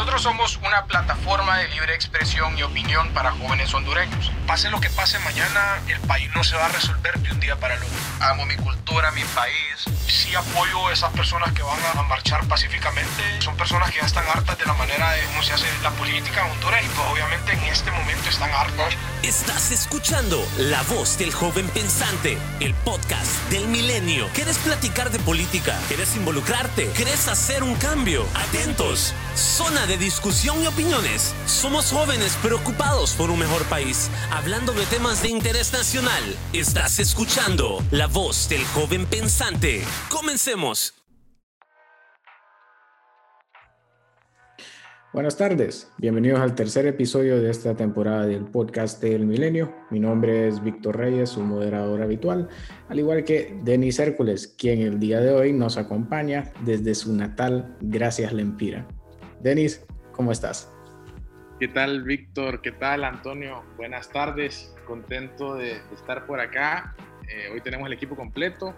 Nosotros somos una plataforma de libre expresión y opinión para jóvenes hondureños. Pase lo que pase mañana, el país no se va a resolver de un día para el otro. Amo mi cultura, mi país. Sí apoyo a esas personas que van a marchar pacíficamente. Son personas que ya están hartas de la manera de cómo se hace la política en Honduras y pues obviamente en este momento están hartas. Estás escuchando La Voz del Joven Pensante, el podcast del milenio. ¿Quieres platicar de política? ¿Quieres involucrarte? ¿Quieres hacer un cambio? Atentos. Zona de discusión y opiniones. Somos jóvenes preocupados por un mejor país, hablando de temas de interés nacional. Estás escuchando La Voz del Joven Pensante. Comencemos. Buenas tardes, bienvenidos al tercer episodio de esta temporada del podcast del Milenio. Mi nombre es Víctor Reyes, su moderador habitual, al igual que Denis Hércules, quien el día de hoy nos acompaña desde su natal Gracias Lempira. Denis, ¿cómo estás? ¿Qué tal, Víctor? ¿Qué tal, Antonio? Buenas tardes, contento de, estar por acá. Eh, hoy tenemos el equipo completo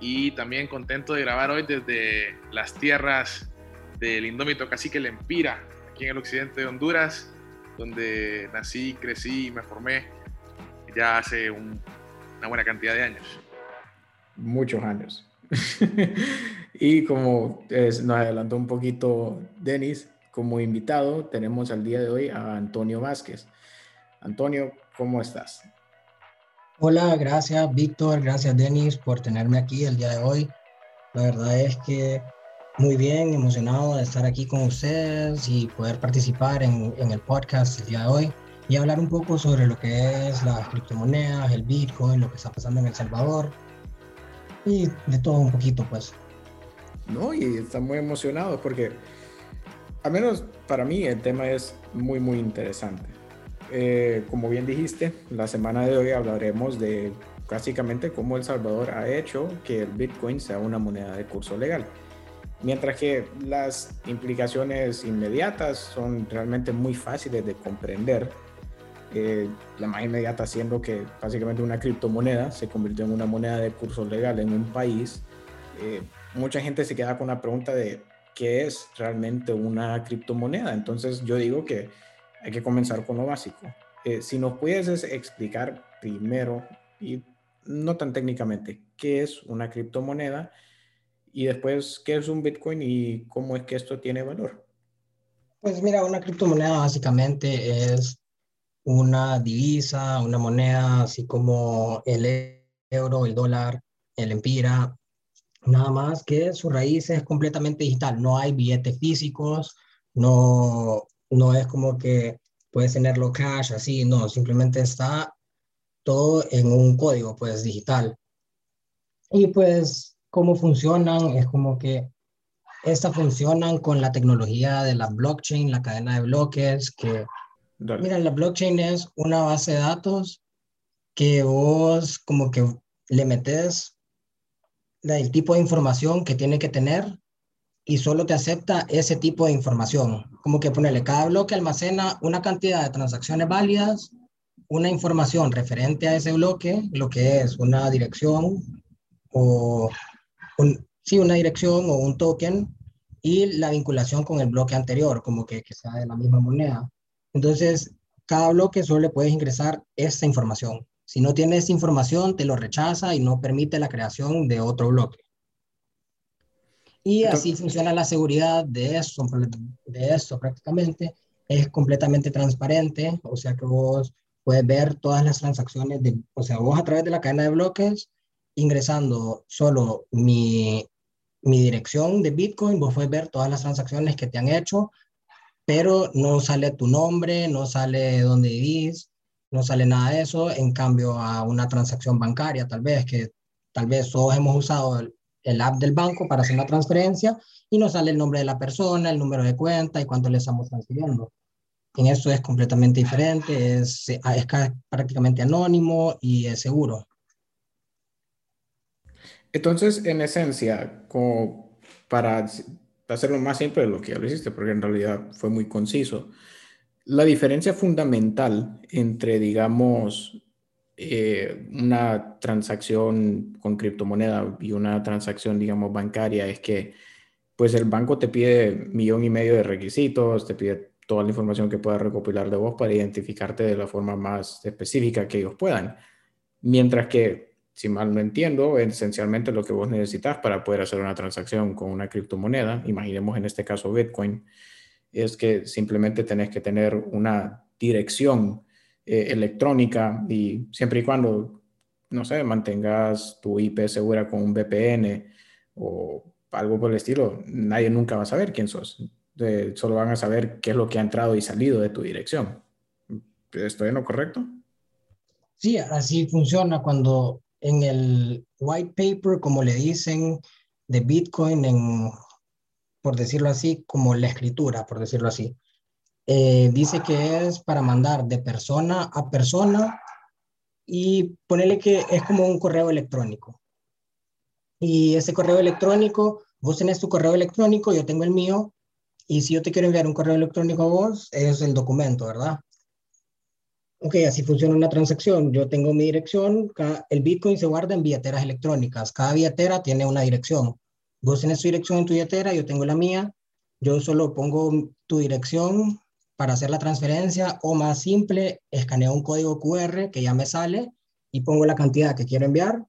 y también contento de grabar hoy desde las tierras del indómito cacique Lempira, aquí en el occidente de Honduras, donde nací, crecí y me formé ya hace una buena cantidad de años. Muchos años. y como nos adelantó un poquito Denis, como invitado tenemos al día de hoy a Antonio Vázquez. Antonio, ¿cómo estás? Hola, gracias Víctor, gracias Denis por tenerme aquí el día de hoy. La verdad es que muy bien, emocionado de estar aquí con ustedes y poder participar en, en, el podcast el día de hoy y hablar un poco sobre lo que es las criptomonedas, el Bitcoin, lo que está pasando en El Salvador y de todo un poquito, pues. No, y están muy emocionados porque, al menos para mí, el tema es muy, muy interesante. Eh, como bien dijiste, la semana de hoy hablaremos de básicamente cómo El Salvador ha hecho que el Bitcoin sea una moneda de curso legal. Mientras que las implicaciones inmediatas son realmente muy fáciles de comprender. Eh, la más inmediata siendo que básicamente una criptomoneda se convirtió en una moneda de curso legal en un país. Eh, mucha gente se queda con la pregunta de qué es realmente una criptomoneda. Entonces yo digo que hay que comenzar con lo básico. Eh, si nos pudieses explicar primero, y no tan técnicamente, qué es una criptomoneda y después, ¿qué es un Bitcoin y cómo es que esto tiene valor? Pues mira, una criptomoneda básicamente es una divisa, una moneda, así como el euro, el dólar, el empira, nada más que su raíz es completamente digital, no hay billetes físicos, no, no es como que puedes tenerlo cash, así, no, simplemente está todo en un código, pues, digital. Y pues cómo funcionan, es como que estas funcionan con la tecnología de la blockchain, la cadena de bloques, que, mira, la blockchain es una base de datos que vos como que le metes el tipo de información que tiene que tener y solo te acepta ese tipo de información. Como que ponerle cada bloque almacena una cantidad de transacciones válidas, una información referente a ese bloque, lo que es una dirección o sí, una dirección o un token y la vinculación con el bloque anterior, como que, que sea de la misma moneda. Entonces, cada bloque solo le puedes ingresar esta información. Si no tienes información, te lo rechaza y no permite la creación de otro bloque. Y así funciona la seguridad de esto, de esto prácticamente. Es completamente transparente, o sea que vos puedes ver todas las transacciones, de, o sea, vos a través de la cadena de bloques ingresando solo mi, mi dirección de Bitcoin, vos puedes ver todas las transacciones que te han hecho, pero no sale tu nombre, no sale dónde vivís, no sale nada de eso. En cambio, a una transacción bancaria, tal vez, que tal vez todos hemos usado el, el app del banco para hacer una transferencia y nos sale el nombre de la persona, el número de cuenta y cuánto le estamos transfiriendo. En eso es completamente diferente, es, es prácticamente anónimo y es seguro. Entonces, en esencia, para hacerlo más simple de lo que ya lo hiciste, porque en realidad fue muy conciso, la diferencia fundamental entre, digamos, eh, una transacción con criptomoneda y una transacción, digamos, bancaria es que pues el banco te pide millón y medio de requisitos, te pide toda la información que puedas recopilar de vos para identificarte de la forma más específica que ellos puedan. Mientras que, si mal no entiendo, esencialmente lo que vos necesitas para poder hacer una transacción con una criptomoneda, imaginemos en este caso Bitcoin, es que simplemente tenés que tener una dirección eh, electrónica y siempre y cuando, no sé, mantengas tu IP segura con un VPN o algo por el estilo, nadie nunca va a saber quién sos. solo van a saber qué es lo que ha entrado y salido de tu dirección. ¿Estoy en lo correcto? Sí, así funciona cuando en el white paper, como le dicen, de Bitcoin, en, por decirlo así, como la escritura, por decirlo así. Eh, dice que es para mandar de persona a persona y ponerle que es como un correo electrónico. Y ese correo electrónico, vos tenés tu correo electrónico, yo tengo el mío, y si yo te quiero enviar un correo electrónico a vos, es el documento, ¿verdad? Ok, así funciona una transacción. Yo tengo mi dirección, el Bitcoin se guarda en billeteras electrónicas. Cada billetera tiene una dirección. Vos tenés tu dirección en tu billetera, yo tengo la mía. Yo solo pongo tu dirección para hacer la transferencia o más simple, escaneo un código QR que ya me sale y pongo la cantidad que quiero enviar.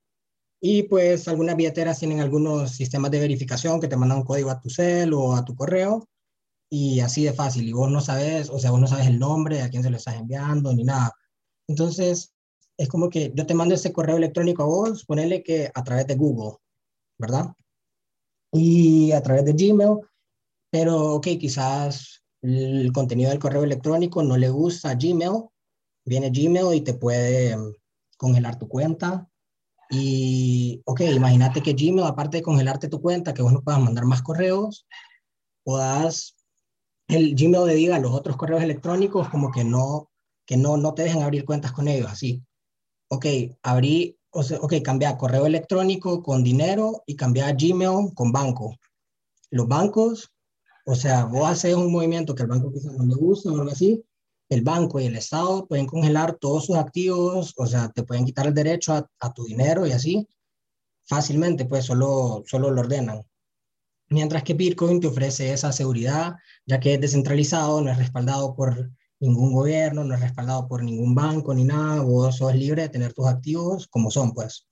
Y pues algunas billeteras tienen algunos sistemas de verificación que te mandan un código a tu cel o a tu correo y así de fácil. Y vos no sabes, o sea, vos no sabes el nombre, a quién se lo estás enviando ni nada. Entonces, es como que yo te mando ese correo electrónico a vos, ponele que a través de Google, ¿verdad? Y a través de Gmail, pero ok, quizás el contenido del correo electrónico no le gusta a Gmail, viene Gmail y te puede mm, congelar tu cuenta. Y, ok, imagínate que Gmail, aparte de congelarte tu cuenta, que vos no puedas mandar más correos, puedas, el Gmail le diga a los otros correos electrónicos como que no, que no, no te dejen abrir cuentas con ellos, así. Ok, abrí, o sea, ok, cambia correo electrónico con dinero y cambia Gmail con banco. Los bancos o sea, vos haces un movimiento que el banco quizás no le gusta o algo así, el banco y el Estado pueden congelar todos sus activos, o sea, te pueden quitar el derecho a, tu dinero y así, fácilmente, pues solo, solo lo ordenan. Mientras que Bitcoin te ofrece esa seguridad, ya que es descentralizado, no es respaldado por ningún gobierno, no es respaldado por ningún banco ni nada, vos sos libre de tener tus activos como son, pues.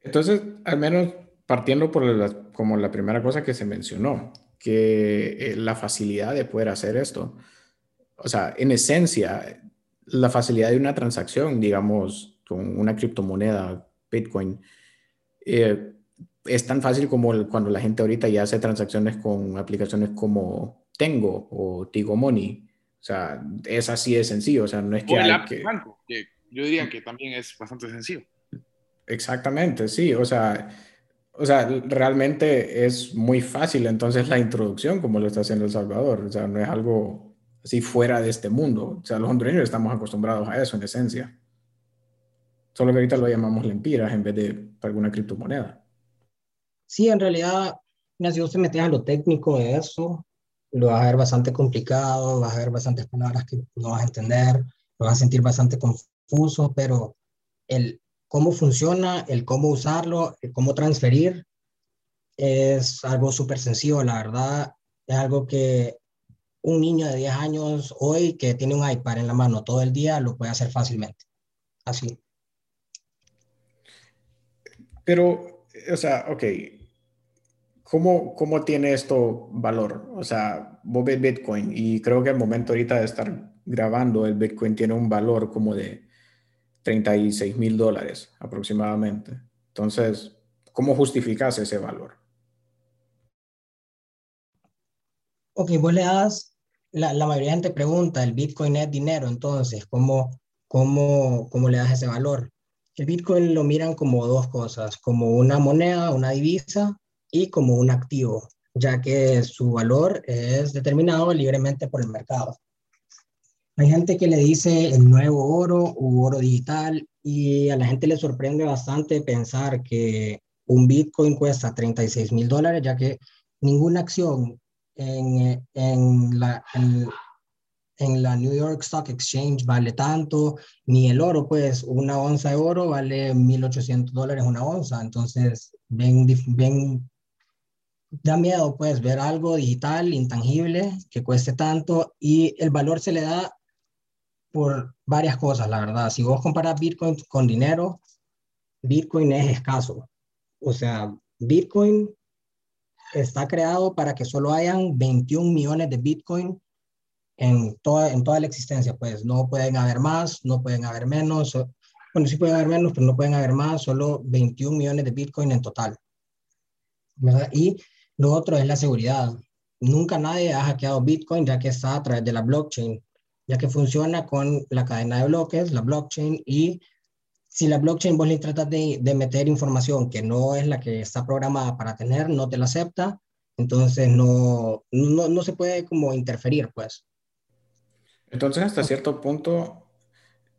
Entonces, al menos partiendo por la, como la primera cosa que se mencionó, que eh, la facilidad de poder hacer esto. O sea, en esencia, la facilidad de una transacción, digamos, con una criptomoneda, Bitcoin, eh, es tan fácil como cuando la gente ahorita ya hace transacciones con aplicaciones como Tengo o Tigo Money. O sea, es así de sencillo. O sea, no es que. el que... banco, que yo diría que también es bastante sencillo. Exactamente, sí. O sea, o sea, realmente es muy fácil entonces la introducción como lo está haciendo El Salvador. O sea, no es algo así fuera de este mundo. O sea, los hondureños estamos acostumbrados a eso en esencia. Solo que ahorita lo llamamos lempiras en vez de alguna criptomoneda. Sí, en realidad, si vos te metes a lo técnico de eso, lo vas a ver bastante complicado, vas a ver bastantes palabras que no vas a entender, lo vas a sentir bastante confuso, pero el, cómo funciona, el cómo usarlo, el cómo transferir, es algo súper sencillo, la verdad. Es algo que un niño de 10 años hoy que tiene un iPad en la mano todo el día lo puede hacer fácilmente. Así. Pero, o sea, ok, ¿cómo, cómo tiene esto valor? O sea, vos ves Bitcoin y creo que al momento ahorita de estar grabando, el Bitcoin tiene un valor como de 36 mil dólares aproximadamente. Entonces, ¿cómo justificas ese valor? Ok, vos le das, la, la mayoría de gente pregunta, el Bitcoin es dinero, entonces, ¿cómo, cómo, cómo le das ese valor? El Bitcoin lo miran como dos cosas, como una moneda, una divisa y como un activo, ya que su valor es determinado libremente por el mercado. Hay gente que le dice el nuevo oro u oro digital y a la gente le sorprende bastante pensar que un Bitcoin cuesta 36 mil dólares, ya que ninguna acción en, en, la, en, la New York Stock Exchange vale tanto, ni el oro, pues una onza de oro vale 1.800 dólares una onza. Entonces, ven, ven da miedo, pues, ver algo digital, intangible, que cueste tanto y el valor se le da por varias cosas, la verdad. Si vos comparas Bitcoin con dinero, Bitcoin es escaso. O sea, Bitcoin está creado para que solo hayan 21 millones de Bitcoin en toda, en toda la existencia. Pues no pueden haber más, no pueden haber menos. Bueno, sí pueden haber menos, pero no pueden haber más, solo 21 millones de Bitcoin en total. ¿verdad? Y lo otro es la seguridad. Nunca nadie ha hackeado Bitcoin ya que está a través de la blockchain, ya que funciona con la cadena de bloques, la blockchain, y si la blockchain vos le tratas de, de meter información que no es la que está programada para tener, no te la acepta, entonces no, no, no se puede como interferir, pues. Entonces, hasta cierto punto,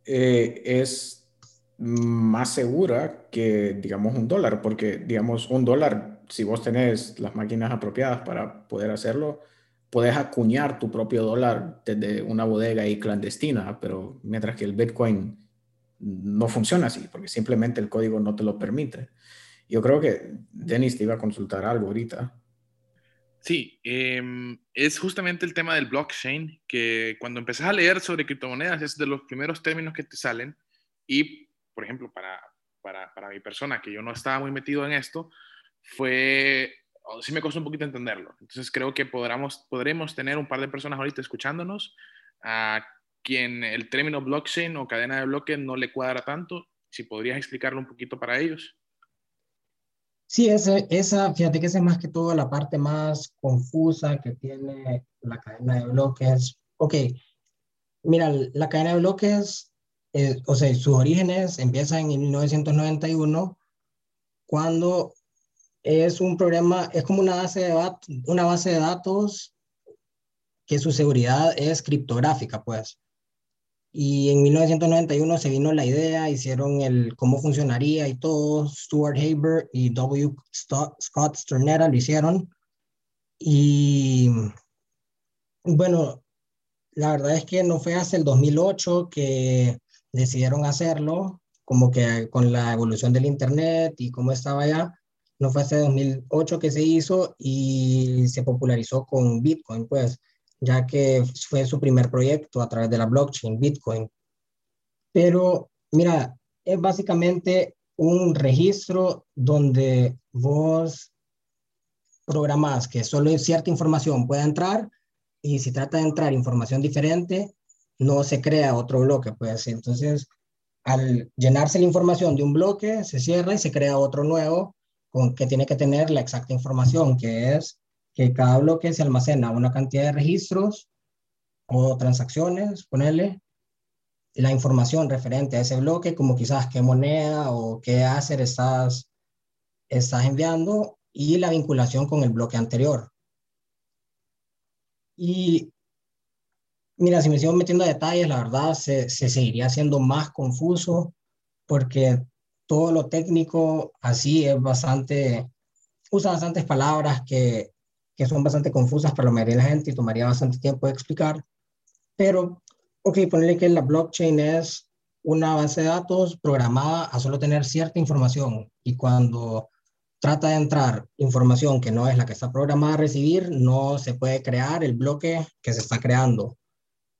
eh, es más segura que, digamos, un dólar, porque, digamos, un dólar, si vos tenés las máquinas apropiadas para poder hacerlo, puedes acuñar tu propio dólar desde una bodega ahí clandestina, pero mientras que el Bitcoin no funciona así, porque simplemente el código no te lo permite. Yo creo que Denis te iba a consultar algo ahorita. Sí, em, es justamente el tema del blockchain, que cuando empezás a leer sobre criptomonedas es de los primeros términos que te salen y por ejemplo, para, para, para mi persona, que yo no estaba muy metido en esto, fue, sí me costó un poquito entenderlo. Entonces creo que podremos, podremos tener un par de personas ahorita escuchándonos a quien el término blockchain o cadena de bloques no le cuadra tanto. Si podrías explicarlo un poquito para ellos. Sí, esa, esa, fíjate que esa es más que todo la parte más confusa que tiene la cadena de bloques. Ok, mira, la cadena de bloques eh, o sea, sus orígenes empiezan en 1991, cuando es un programa, es como una base de, una base de datos que su seguridad es criptográfica, pues. Y en 1991 se vino la idea, hicieron el cómo funcionaría y todo. Stuart Haber y W. Scott Sternera lo hicieron. Y bueno, la verdad es que no fue hasta el 2008 que decidieron hacerlo, como que con la evolución del Internet y cómo estaba ya, no fue hasta 2008 que se hizo y se popularizó con Bitcoin, pues, ya que fue su primer proyecto a través de la blockchain, Bitcoin. Pero, mira, es básicamente un registro donde vos programás que solo cierta información pueda entrar y si trata de entrar información diferente, no se crea otro bloque, pues entonces al llenarse la información de un bloque se cierra y se crea otro nuevo con que tiene que tener la exacta información, que es que cada bloque se almacena una cantidad de registros o transacciones, ponerle la información referente a ese bloque, como quizás qué moneda o qué hacer estás, estás enviando y la vinculación con el bloque anterior. Y Mira, si me sigo metiendo a detalles, la verdad se, se seguiría haciendo más confuso porque todo lo técnico así es bastante, usa bastantes palabras que, que son bastante confusas para la mayoría de la gente y tomaría bastante tiempo de explicar. Pero, ok, ponerle que la blockchain es una base de datos programada a solo tener cierta información y cuando trata de entrar información que no es la que está programada a recibir, no se puede crear el bloque que se está creando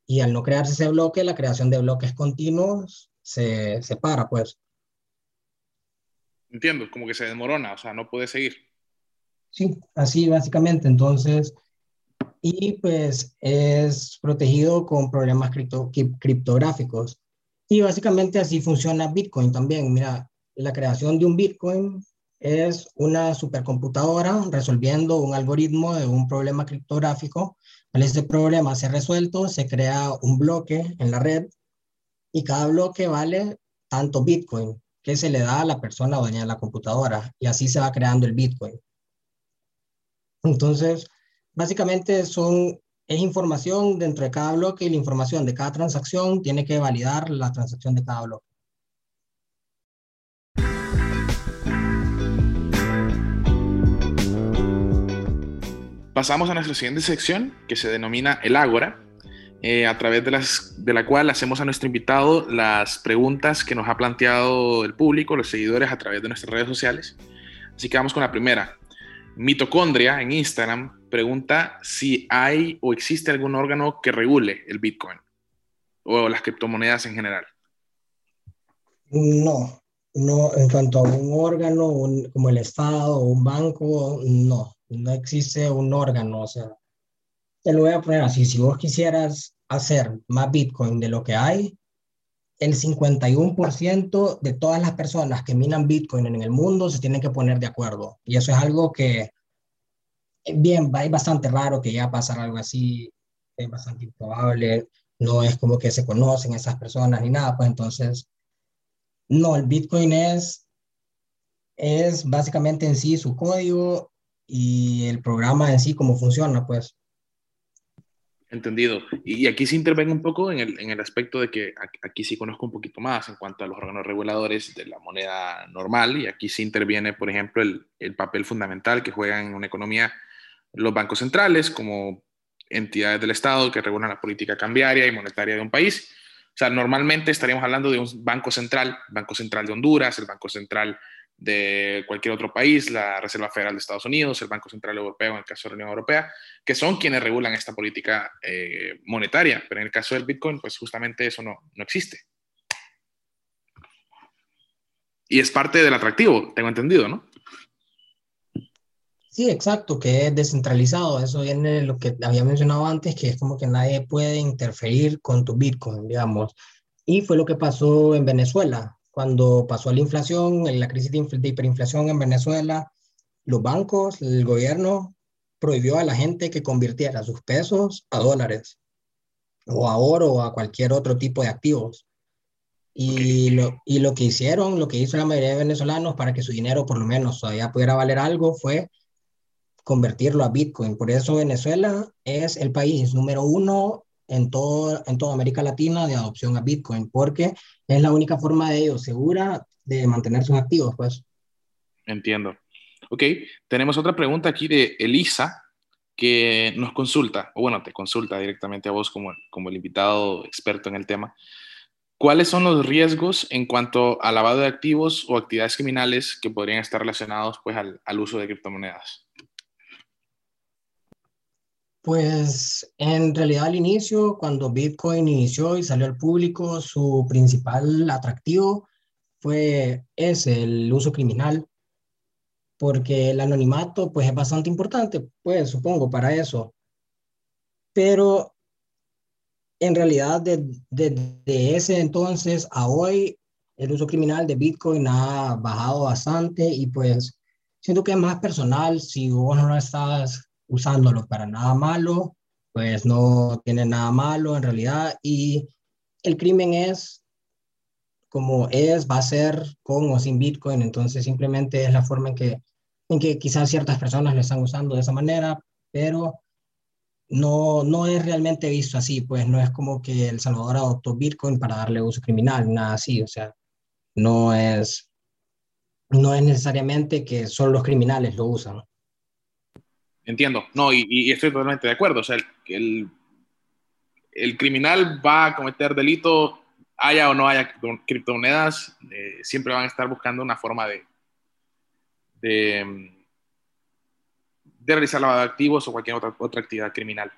y al no crearse ese bloque, la creación de bloques continuos se separa, pues. Entiendo, como que se desmorona, o sea, no puede seguir. Sí, así básicamente. Entonces, y pues es protegido con problemas cripto, criptográficos. Y básicamente así funciona Bitcoin también. Mira, la creación de un Bitcoin es una supercomputadora resolviendo un algoritmo de un problema criptográfico al este problema se ha resuelto, se crea un bloque en la red y cada bloque vale tanto Bitcoin que se le da a la persona dueña de la computadora y así se va creando el Bitcoin. Entonces, básicamente es información dentro de cada bloque y la información de cada transacción tiene que validar la transacción de cada bloque. Pasamos a nuestra siguiente sección que se denomina el Ágora, eh, a través de, las, de la cual hacemos a nuestro invitado las preguntas que nos ha planteado el público, los seguidores a través de nuestras redes sociales. Así que vamos con la primera. Mitocondria en Instagram pregunta si hay o existe algún órgano que regule el Bitcoin o las criptomonedas en general. No, no, en cuanto a un órgano como el Estado o un banco, no, no existe un órgano. O sea, te lo voy a poner así, si vos quisieras hacer más Bitcoin de lo que hay, el 51% de todas las personas que minan Bitcoin en el mundo se tienen que poner de acuerdo. Y eso es algo que, bien, es bastante raro que ya pasar algo así, es bastante improbable, no es como que se conocen esas personas ni nada, pues entonces, no, el Bitcoin es, es básicamente en sí su código y el programa en sí, cómo funciona, pues. Entendido. Y aquí se intervengo un poco en el, en el, aspecto de que aquí sí conozco un poquito más en cuanto a los órganos reguladores de la moneda normal y aquí sí interviene, por ejemplo, el, el papel fundamental que juegan en una economía los bancos centrales como entidades del Estado que regulan la política cambiaria y monetaria de un país. O sea, normalmente estaríamos hablando de un banco central, Banco Central de Honduras, el Banco Central de cualquier otro país, la Reserva Federal de Estados Unidos, el Banco Central Europeo, en el caso de la Unión Europea, que son quienes regulan esta política eh, monetaria. Pero en el caso del Bitcoin, pues justamente eso no, no existe. Y es parte del atractivo, tengo entendido, ¿no? Sí, exacto, que es descentralizado. Eso viene lo que había mencionado antes, que es como que nadie puede interferir con tu Bitcoin, digamos. Y fue lo que pasó en Venezuela cuando pasó la inflación, la crisis de, hiperinflación en Venezuela, los bancos, el gobierno prohibió a la gente que convirtiera sus pesos a dólares o a oro o a cualquier otro tipo de activos. Y, lo, y lo que hicieron, lo que hizo la mayoría de venezolanos para que su dinero por lo menos todavía pudiera valer algo fue convertirlo a Bitcoin. Por eso Venezuela es el país número uno en, todo, en toda América Latina de adopción a Bitcoin, porque es la única forma de ellos segura de mantener sus activos, pues. Entiendo. Ok, tenemos otra pregunta aquí de Elisa, que nos consulta, o bueno, te consulta directamente a vos como, como el invitado experto en el tema. ¿Cuáles son los riesgos en cuanto al lavado de activos o actividades criminales que podrían estar relacionados pues, al, al uso de criptomonedas? Pues en realidad al inicio, cuando Bitcoin inició y salió al público, su principal atractivo fue ese, el uso criminal, porque el anonimato pues es bastante importante, pues supongo, para eso. Pero en realidad desde de, ese entonces a hoy, el uso criminal de Bitcoin ha bajado bastante y pues siento que es más personal si vos no estás usándolo para nada malo, pues no tiene nada malo en realidad. Y el crimen es como es, va a ser con o sin Bitcoin, entonces simplemente es la forma en que, en que quizás ciertas personas lo están usando de esa manera, pero no, no es realmente visto así, pues no es como que El Salvador adoptó Bitcoin para darle uso criminal, nada así, o sea, no es, no es necesariamente que solo los criminales lo usan. Entiendo, no, y, estoy totalmente de acuerdo. O sea, el, el, criminal va a cometer delito, haya o no haya criptomonedas, eh, siempre van a estar buscando una forma de, de, de realizar lavado de activos o cualquier otra, otra actividad criminal.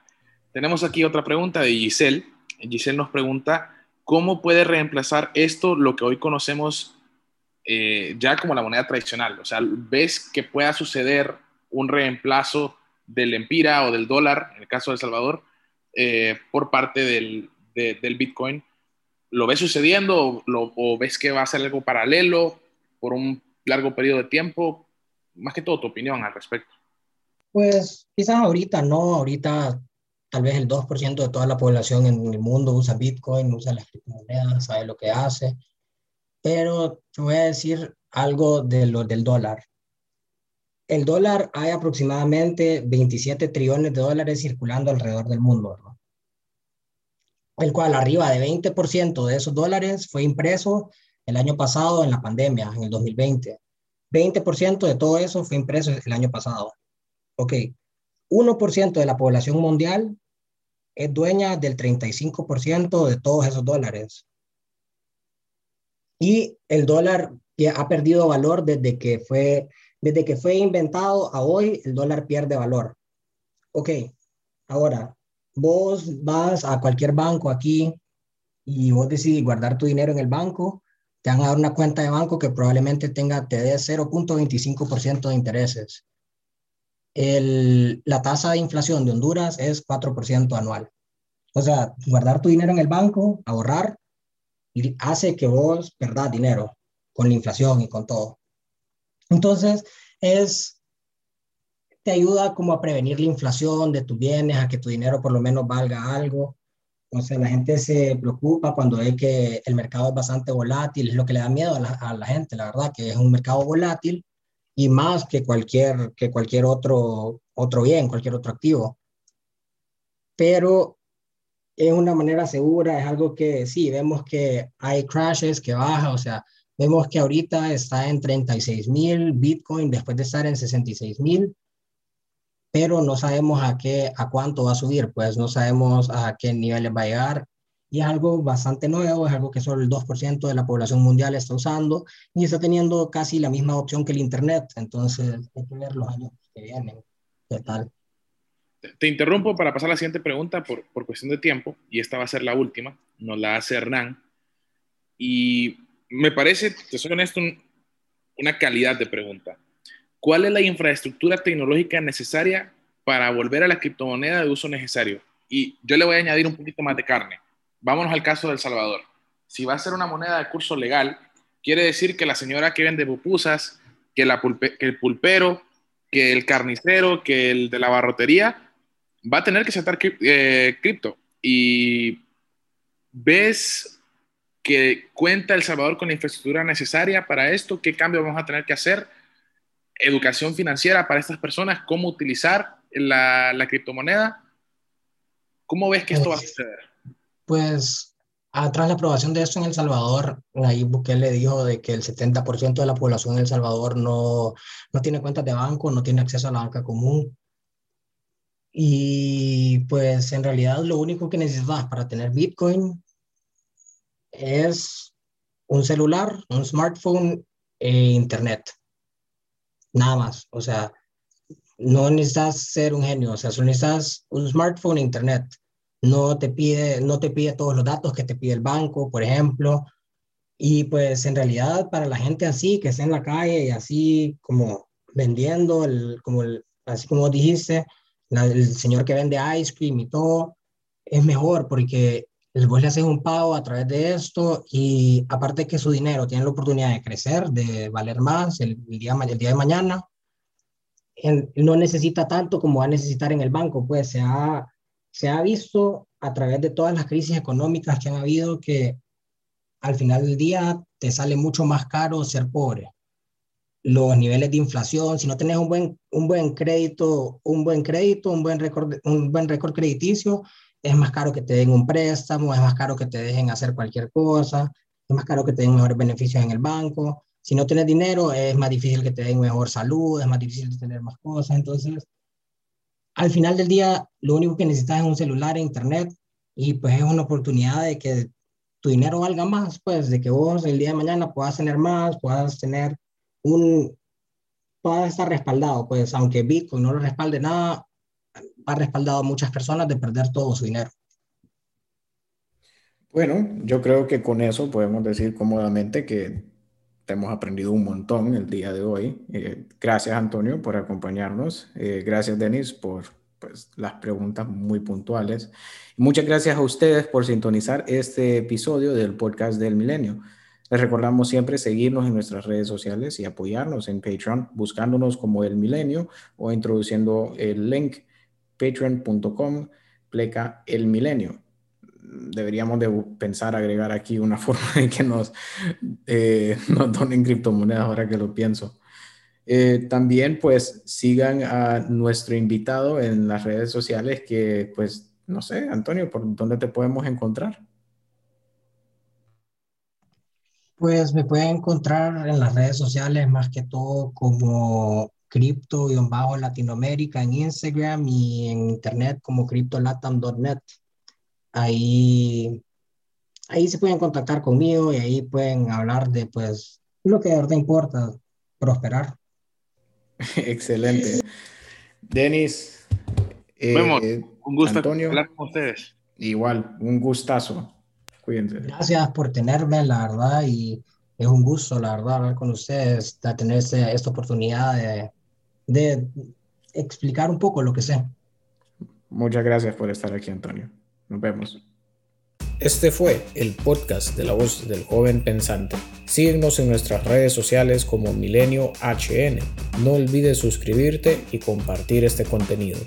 Tenemos aquí otra pregunta de Giselle. Giselle nos pregunta, ¿cómo puede reemplazar esto lo que hoy conocemos eh, ya como la moneda tradicional? O sea, ¿ves que pueda suceder un reemplazo del empira o del dólar, en el caso de El Salvador, eh, por parte del, del, Bitcoin. ¿Lo ves sucediendo o, ves que va a ser algo paralelo por un largo periodo de tiempo? Más que todo, tu opinión al respecto. Pues quizás ahorita no, ahorita tal vez el 2% de toda la población en el mundo usa Bitcoin, usa las criptomonedas, sabe lo que hace, pero te voy a decir algo de lo, del dólar el dólar hay aproximadamente 27 trillones de dólares circulando alrededor del mundo, el cual arriba de 20% de esos dólares fue impreso el año pasado en la pandemia, en el 2020. 20% de todo eso fue impreso el año pasado. Ok, 1% de la población mundial es dueña del 35% de todos esos dólares. Y el dólar ha perdido valor desde que fue Desde que fue inventado a hoy, el dólar pierde valor. Ok, ahora, vos vas a cualquier banco aquí y vos decidís guardar tu dinero en el banco, te van a dar una cuenta de banco que probablemente tenga, te dé 0.25% de intereses. El, la tasa de inflación de Honduras es 4% anual. O sea, guardar tu dinero en el banco, ahorrar, hace que vos perdás dinero con la inflación y con todo. Entonces, es, te ayuda como a prevenir la inflación de tus bienes, a que tu dinero por lo menos valga algo. O sea, la gente se preocupa cuando ve que el mercado es bastante volátil, es lo que le da miedo a la, gente, la verdad, que es un mercado volátil y más que cualquier, que cualquier otro, otro bien, cualquier otro activo. Pero es una manera segura, es algo que sí, vemos que hay crashes, que baja, o sea, vemos que ahorita está en 36 mil Bitcoin después de estar en 66 mil, pero no sabemos a qué, a cuánto va a subir, pues no sabemos a qué niveles va a llegar. Y es algo bastante nuevo, es algo que solo el 2% de la población mundial está usando y está teniendo casi la misma opción que el Internet. Entonces, hay que ver los años que vienen. ¿Qué tal? Te interrumpo para pasar a la siguiente pregunta por, por cuestión de tiempo, y esta va a ser la última, nos la hace Hernán. Y me parece, te soy honesto, un, una calidad de pregunta. ¿Cuál es la infraestructura tecnológica necesaria para volver a la criptomoneda de uso necesario? Y yo le voy a añadir un poquito más de carne. Vámonos al caso del Salvador. Si va a ser una moneda de curso legal, quiere decir que la señora que vende pupusas, que, el pulpero, que el carnicero, que el de la barrotería, va a tener que aceptar eh, cripto. Y ves que cuenta El Salvador con la infraestructura necesaria para esto, qué cambio vamos a tener que hacer, educación financiera para estas personas, cómo utilizar la, la criptomoneda. ¿Cómo ves que esto va a suceder? Pues tras la aprobación de esto en El Salvador, ahí Bukele dijo de que el 70% de la población en El Salvador no, no tiene cuentas de banco, no tiene acceso a la banca común. Y pues en realidad lo único que necesitas para tener Bitcoin es un celular, un smartphone e internet. Nada más. O sea, no necesitas ser un genio, o sea, solo necesitas un smartphone e internet. No te pide, no te pide todos los datos que te pide el banco, por ejemplo. Y pues en realidad para la gente así, que está en la calle y así como vendiendo, el, como el, así como dijiste, el señor que vende ice cream y todo, es mejor porque vos le haces un pago a través de esto y aparte que su dinero tiene la oportunidad de crecer, de valer más el, día, el día de mañana, no necesita tanto como va a necesitar en el banco, pues se ha, se ha visto a través de todas las crisis económicas que han habido que al final del día te sale mucho más caro ser pobre. Los niveles de inflación, si no tenés un buen, un buen crédito, un buen crédito, un buen récord, un buen récord crediticio, es más caro que te den un préstamo, es más caro que te dejen hacer cualquier cosa, es más caro que te den mejores beneficios en el banco. Si no tienes dinero, es más difícil que te den mejor salud, es más difícil tener más cosas. Entonces, al final del día, lo único que necesitas es un celular e internet y pues es una oportunidad de que tu dinero valga más, pues de que vos el día de mañana puedas tener más, puedas tener un, puedas estar respaldado, pues aunque Bitcoin no lo respalde nada, ha respaldado a muchas personas de perder todo su dinero. Bueno, yo creo que con eso podemos decir cómodamente que hemos aprendido un montón el día de hoy. Eh, gracias Antonio por acompañarnos. Eh, gracias Denis por pues, las preguntas muy puntuales. muchas gracias a ustedes por sintonizar este episodio del podcast del milenio. Les recordamos siempre seguirnos en nuestras redes sociales y apoyarnos en Patreon buscándonos como el milenio o introduciendo el link patreon.com pleca el milenio. Deberíamos de pensar agregar aquí una forma de que nos, eh, nos donen criptomonedas ahora que lo pienso. Eh, también pues sigan a nuestro invitado en las redes sociales que pues no sé, Antonio, ¿por dónde te podemos encontrar? Pues me pueden encontrar en las redes sociales más que todo como cripto-latinoamérica en Instagram y en internet como criptolatam.net. Ahí, ahí se pueden contactar conmigo y ahí pueden hablar de pues lo que de verdad importa, prosperar. Excelente. Denis. Eh, un gusto Antonio, hablar con ustedes. Igual, un gustazo. Cuídense. Gracias por tenerme, la verdad, y es un gusto, la verdad, hablar con ustedes, de tener este, esta oportunidad de, de explicar un poco lo que sé. Muchas gracias por estar aquí, Antonio. Nos vemos. Este fue el podcast de la voz del joven pensante. Síguenos en nuestras redes sociales como Milenio HN. No olvides suscribirte y compartir este contenido.